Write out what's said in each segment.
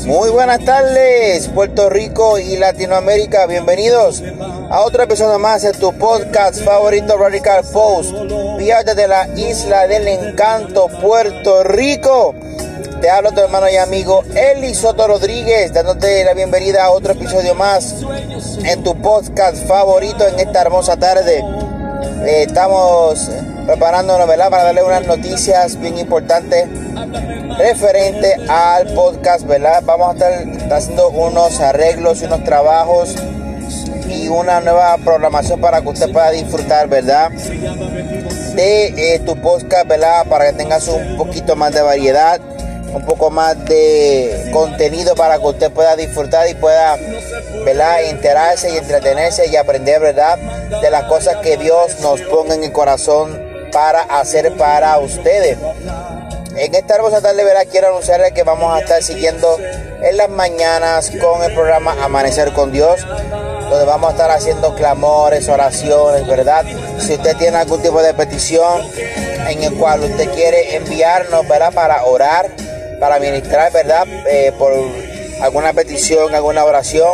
Muy buenas tardes, Puerto Rico y Latinoamérica. Bienvenidos a otro episodio más de tu podcast favorito Radical Post. Vía desde la isla del encanto, Puerto Rico. Te hablo tu hermano y amigo Eli Soto Rodríguez, dándote la bienvenida a otro episodio más en tu podcast favorito en esta hermosa tarde. Estamos preparándonos ¿verdad? para darle unas noticias bien importantes referente al podcast, ¿verdad? Vamos a estar haciendo unos arreglos y unos trabajos y una nueva programación para que usted pueda disfrutar, ¿verdad? De eh, tu podcast, ¿verdad? Para que tengas un poquito más de variedad, un poco más de contenido para que usted pueda disfrutar y pueda, ¿verdad? Enterarse y entretenerse y aprender, ¿verdad? De las cosas que Dios nos ponga en el corazón para hacer para ustedes. En esta hermosa tarde, ¿verdad? Quiero anunciarles que vamos a estar siguiendo en las mañanas con el programa Amanecer con Dios, donde vamos a estar haciendo clamores, oraciones, ¿verdad? Si usted tiene algún tipo de petición en el cual usted quiere enviarnos, ¿verdad? Para orar, para ministrar, ¿verdad? Eh, por alguna petición, alguna oración,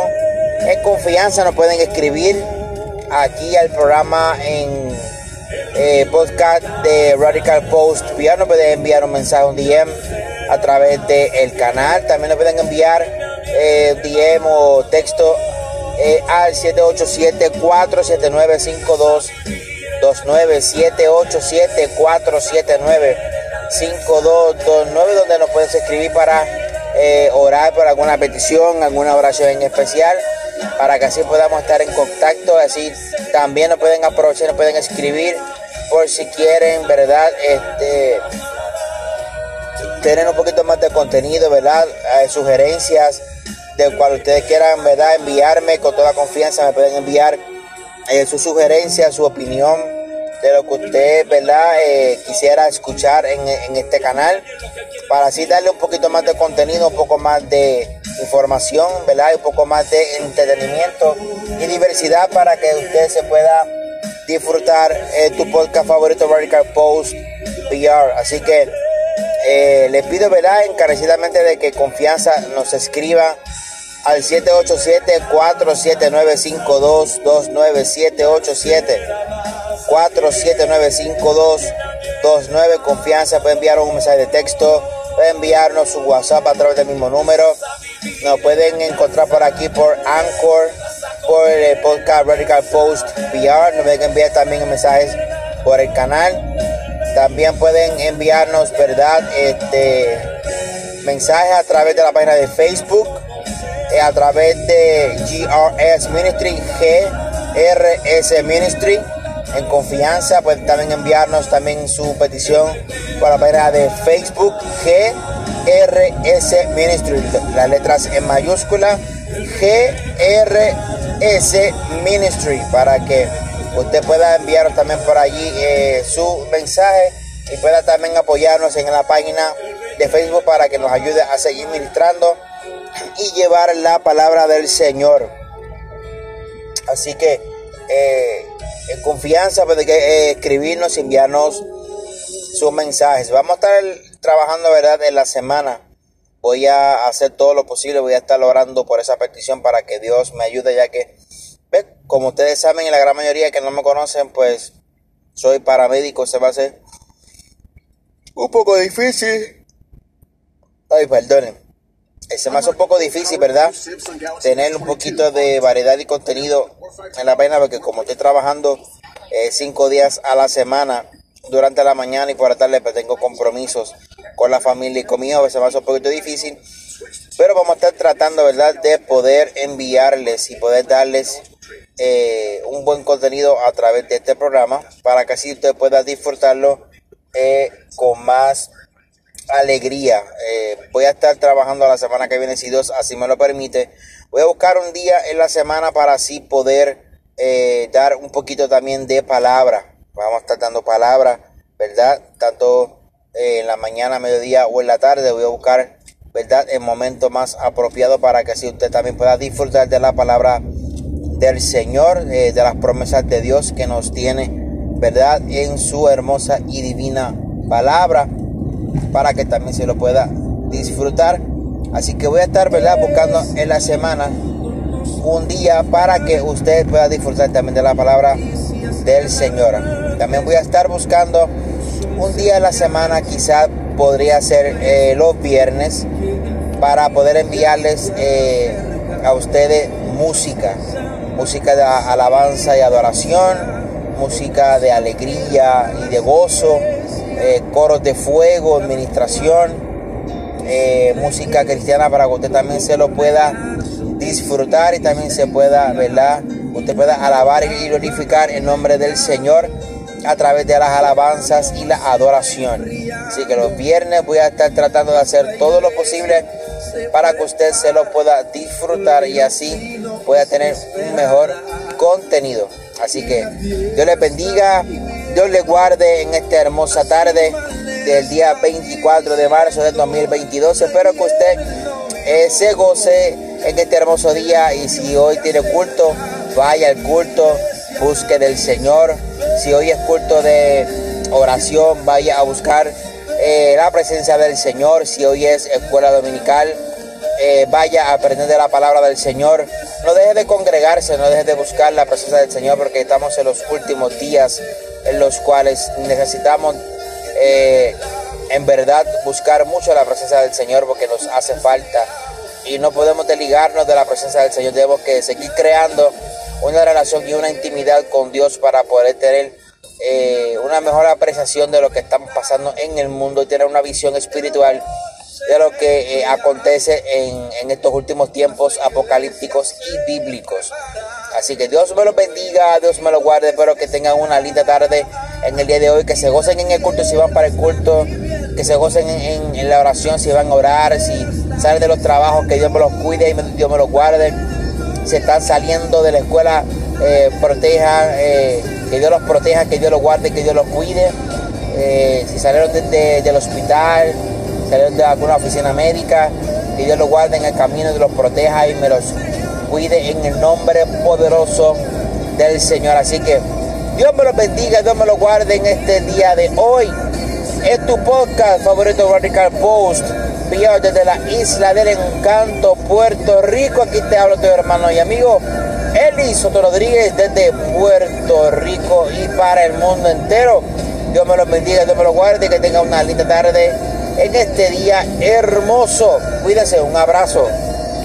en confianza nos pueden escribir aquí al programa en eh, podcast de Radical Post PR. Nos pueden enviar un mensaje, un DM a través del canal. También nos pueden enviar eh, DM o texto eh, al 787-479-5229. 787-479-5229, donde nos puedes escribir para eh, orar por alguna petición, alguna oración en especial, para que así podamos estar en contacto. Así también nos pueden aprovechar, nos pueden escribir por si quieren, ¿verdad? Este tener un poquito más de contenido, ¿verdad? Eh, sugerencias del cual ustedes quieran, ¿verdad? Enviarme con toda confianza, me pueden enviar eh, su sugerencia, su opinión de lo que usted, ¿verdad? Eh, quisiera escuchar en, en, este canal para así darle un poquito más de contenido, un poco más de información, ¿verdad? Un poco más de entretenimiento y diversidad para que usted se pueda disfrutar eh, tu podcast favorito Radical Post PR. Así que eh, le pido, ¿verdad? Encarecidamente de que confianza nos escriba al 787-479-5229, 787-479-5229, confianza, puede enviar un mensaje de texto, puede enviarnos su WhatsApp a través del mismo número, nos pueden encontrar por aquí por Anchor, por el podcast Radical Post PR, nos pueden enviar también mensajes por el canal, también pueden enviarnos, ¿verdad? Este mensajes a través de la página de Facebook, eh, a través de GRS Ministry, GRS Ministry, en confianza, pueden también enviarnos también su petición por la página de Facebook, GRS Ministry, las letras en mayúscula, GRS Ministry, para que usted pueda enviarnos también por allí eh, su mensaje y pueda también apoyarnos en la página de Facebook para que nos ayude a seguir ministrando y llevar la palabra del Señor. Así que eh, en confianza puede eh, escribirnos, enviarnos sus mensajes. Vamos a estar trabajando, ¿verdad? En la semana. Voy a hacer todo lo posible, voy a estar orando por esa petición para que Dios me ayude, ya que, ¿ve? como ustedes saben, y la gran mayoría que no me conocen, pues soy paramédico, se va a hacer un poco difícil. Ay, perdonen. Se me hace un poco difícil, ¿verdad? Tener un poquito de variedad y contenido en la página, porque como estoy trabajando eh, cinco días a la semana, durante la mañana y por la tarde, pues tengo compromisos con la familia y conmigo, pues se me hace un poquito difícil. Pero vamos a estar tratando, ¿verdad?, de poder enviarles y poder darles eh, un buen contenido a través de este programa para que así usted pueda disfrutarlo eh, con más alegría. Eh, voy a estar trabajando la semana que viene, si Dios así me lo permite. Voy a buscar un día en la semana para así poder dar un poquito también de palabra. Vamos a estar dando palabra, ¿verdad? Tanto eh, en la mañana, mediodía o en la tarde. Voy a buscar, ¿verdad? El momento más apropiado para que así usted también pueda disfrutar de la palabra del Señor, de las promesas de Dios que nos tiene, ¿verdad? En su hermosa y divina palabra para que también se lo pueda disfrutar Así que voy a estar, ¿verdad? Buscando en la semana un día para que usted pueda disfrutar también de la palabra del Señor. También voy a estar buscando un día en la semana, quizás podría ser eh, los viernes, para poder enviarles eh, a ustedes música, música de alabanza y adoración, música de alegría y de gozo, eh, coros de fuego, administración, música cristiana para que usted también se lo pueda disfrutar y también se pueda, ¿verdad? Usted pueda alabar y glorificar el nombre del Señor a través de las alabanzas y la adoración. Así que los viernes voy a estar tratando de hacer todo lo posible para que usted se lo pueda disfrutar y así pueda tener un mejor contenido. Así que Dios le bendiga, Dios le guarde en esta hermosa tarde del día 24 de marzo del 2022. Espero que usted eh, se goce en este hermoso día y si hoy tiene culto, vaya al culto, busque del Señor. Si hoy es culto de oración, vaya a buscar eh, la presencia del Señor. Si hoy es escuela dominical, eh, vaya a aprender de la palabra del Señor. No deje de congregarse, no deje de buscar la presencia del Señor porque estamos en los últimos días en los cuales necesitamos eh, en verdad buscar mucho la presencia del Señor porque nos hace falta y no podemos desligarnos de la presencia del Señor. Tenemos que seguir creando una relación y una intimidad con Dios para poder tener eh, una mejor apreciación de lo que estamos pasando en el mundo y tener una visión espiritual de lo que eh, acontece en, estos últimos tiempos apocalípticos y bíblicos. Así que Dios me los bendiga, Dios me los guarde, espero que tengan una linda tarde en el día de hoy, que se gocen en el culto si van para el culto, que se gocen en, la oración si van a orar, si salen de los trabajos, que Dios me los cuide y Dios me los guarde. Si están saliendo de la escuela, eh, protejan, eh, que Dios los proteja, que Dios los guarde, que Dios los cuide. Eh, si salieron del hospital, salieron de alguna oficina médica, que Dios los guarde en el camino, y los proteja y me los cuide en el nombre poderoso del Señor. Así que Dios me los bendiga, Dios me los guarde en este día de hoy. Es tu podcast favorito Radical Post, desde la isla del encanto, Puerto Rico. Aquí te hablo tu hermano y amigo Eli Soto Rodríguez desde Puerto Rico y para el mundo entero. Dios me los bendiga, Dios me los guarde, que tenga una linda tarde en este día hermoso. Cuídense, un abrazo.